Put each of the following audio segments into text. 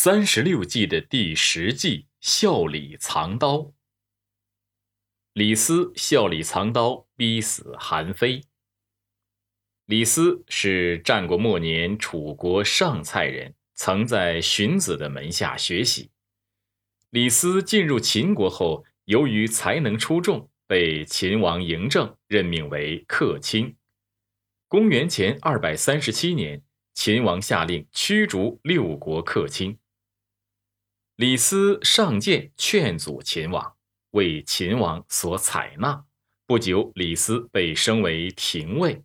三十六计的第十计“笑里藏刀”。李斯笑里藏刀，逼死韩非。李斯是战国末年楚国上蔡人，曾在荀子的门下学习。李斯进入秦国后，由于才能出众，被秦王嬴政任命为客卿。公元前二百三十七年。秦王下令驱逐六国客卿。李斯上谏劝阻秦王，为秦王所采纳。不久，李斯被升为廷尉。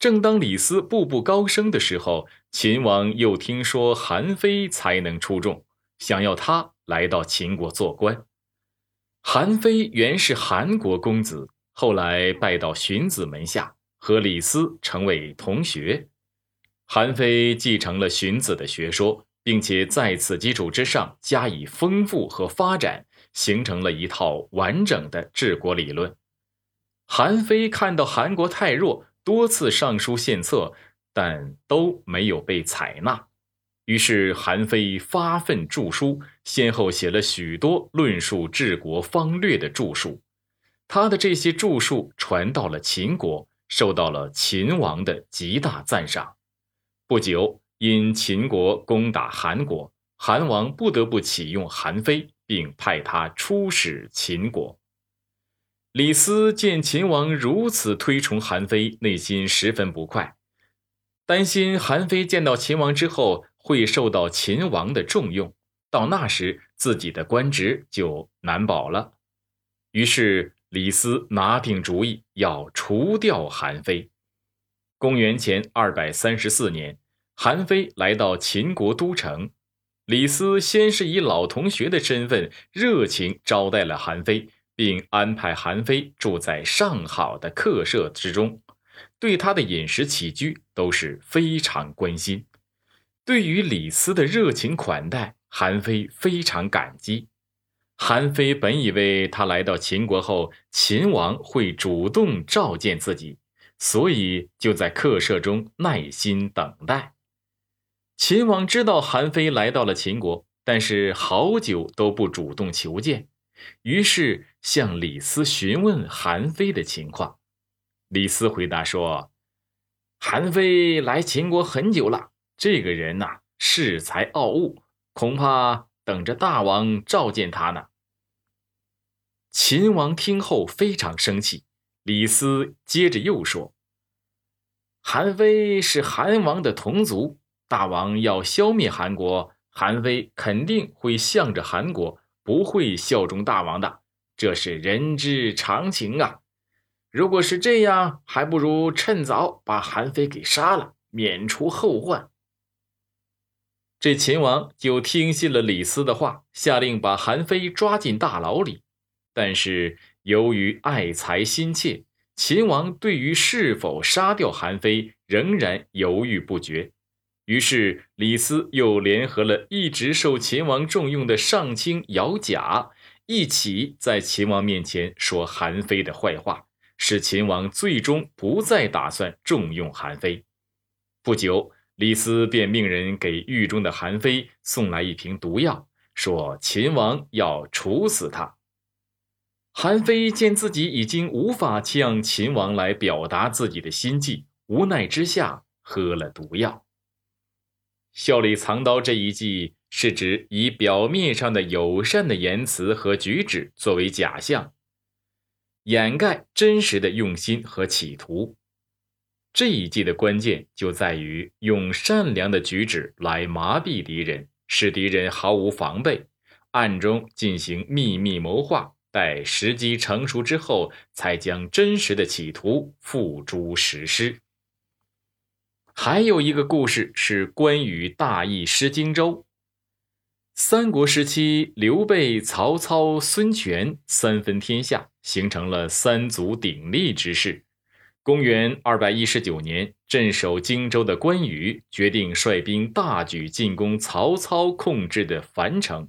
正当李斯步步高升的时候，秦王又听说韩非才能出众，想要他来到秦国做官。韩非原是韩国公子，后来拜到荀子门下，和李斯成为同学。韩非继承了荀子的学说，并且在此基础之上加以丰富和发展，形成了一套完整的治国理论。韩非看到韩国太弱，多次上书献策，但都没有被采纳。于是韩非发愤著书，先后写了许多论述治国方略的著述。他的这些著述传到了秦国，受到了秦王的极大赞赏。不久，因秦国攻打韩国，韩王不得不启用韩非，并派他出使秦国。李斯见秦王如此推崇韩非，内心十分不快，担心韩非见到秦王之后会受到秦王的重用，到那时自己的官职就难保了。于是，李斯拿定主意要除掉韩非。公元前二百三十四年。韩非来到秦国都城，李斯先是以老同学的身份热情招待了韩非，并安排韩非住在上好的客舍之中，对他的饮食起居都是非常关心。对于李斯的热情款待，韩非非常感激。韩非本以为他来到秦国后，秦王会主动召见自己，所以就在客舍中耐心等待。秦王知道韩非来到了秦国，但是好久都不主动求见，于是向李斯询问韩非的情况。李斯回答说：“韩非来秦国很久了，这个人呐，恃才傲物，恐怕等着大王召见他呢。”秦王听后非常生气。李斯接着又说：“韩非是韩王的同族。”大王要消灭韩国，韩非肯定会向着韩国，不会效忠大王的，这是人之常情啊。如果是这样，还不如趁早把韩非给杀了，免除后患。这秦王就听信了李斯的话，下令把韩非抓进大牢里。但是由于爱才心切，秦王对于是否杀掉韩非仍然犹豫不决。于是，李斯又联合了一直受秦王重用的上卿姚贾，一起在秦王面前说韩非的坏话，使秦王最终不再打算重用韩非。不久，李斯便命人给狱中的韩非送来一瓶毒药，说秦王要处死他。韩非见自己已经无法向秦王来表达自己的心迹，无奈之下喝了毒药。笑里藏刀这一计是指以表面上的友善的言辞和举止作为假象，掩盖真实的用心和企图。这一计的关键就在于用善良的举止来麻痹敌人，使敌人毫无防备，暗中进行秘密谋划，待时机成熟之后，才将真实的企图付诸实施。还有一个故事是关羽大意失荆州。三国时期，刘备、曹操、孙权三分天下，形成了三足鼎立之势。公元二百一十九年，镇守荆州的关羽决定率兵大举进攻曹操控制的樊城。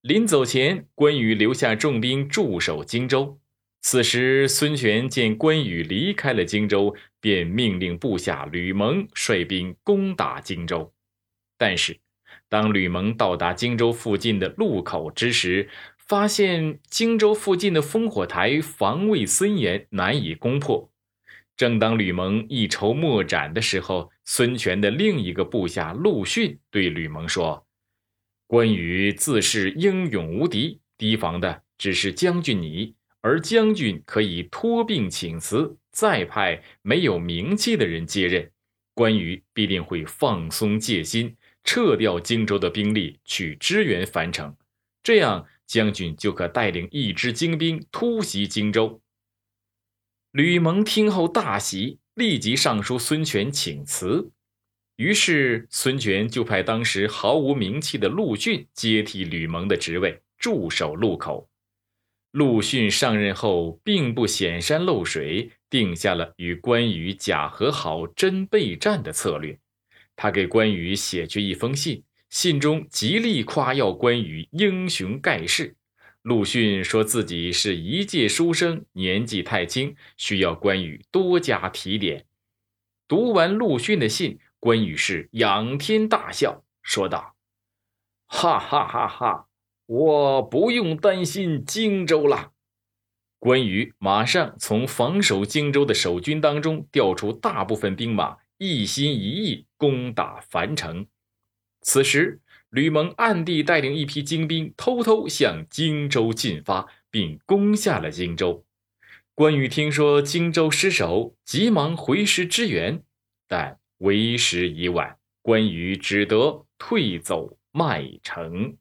临走前，关羽留下重兵驻守荆州。此时，孙权见关羽离开了荆州，便命令部下吕蒙率兵攻打荆州。但是，当吕蒙到达荆州附近的路口之时，发现荆州附近的烽火台防卫森严，难以攻破。正当吕蒙一筹莫展的时候，孙权的另一个部下陆逊对吕蒙说：“关羽自恃英勇无敌，提防的只是将军你，而将军可以托病请辞，再派没有名气的人接任。关羽必定会放松戒心，撤掉荆州的兵力去支援樊城，这样。”将军就可带领一支精兵突袭荆州。吕蒙听后大喜，立即上书孙权请辞。于是孙权就派当时毫无名气的陆逊接替吕蒙的职位，驻守路口。陆逊上任后，并不显山露水，定下了与关羽假和好、真备战的策略。他给关羽写去一封信。信中极力夸耀关羽英雄盖世，陆逊说自己是一介书生，年纪太轻，需要关羽多加提点。读完陆逊的信，关羽是仰天大笑，说道：“哈哈哈哈！我不用担心荆州了。”关羽马上从防守荆州的守军当中调出大部分兵马，一心一意攻打樊城。此时，吕蒙暗地带领一批精兵，偷偷向荆州进发，并攻下了荆州。关羽听说荆州失守，急忙回师支援，但为时已晚，关羽只得退走麦城。